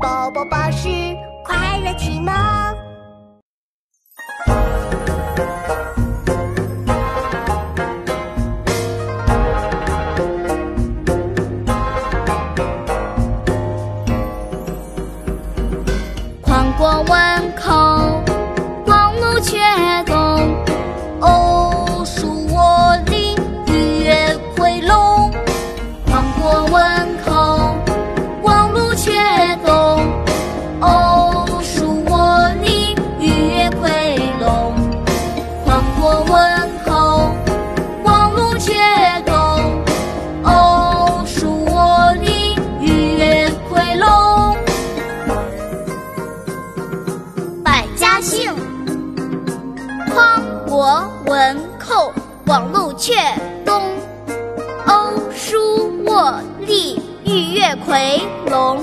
宝宝巴士快乐启蒙。狂过问姓：匡国文寇网路阙东，欧书沃吏玉月夔龙。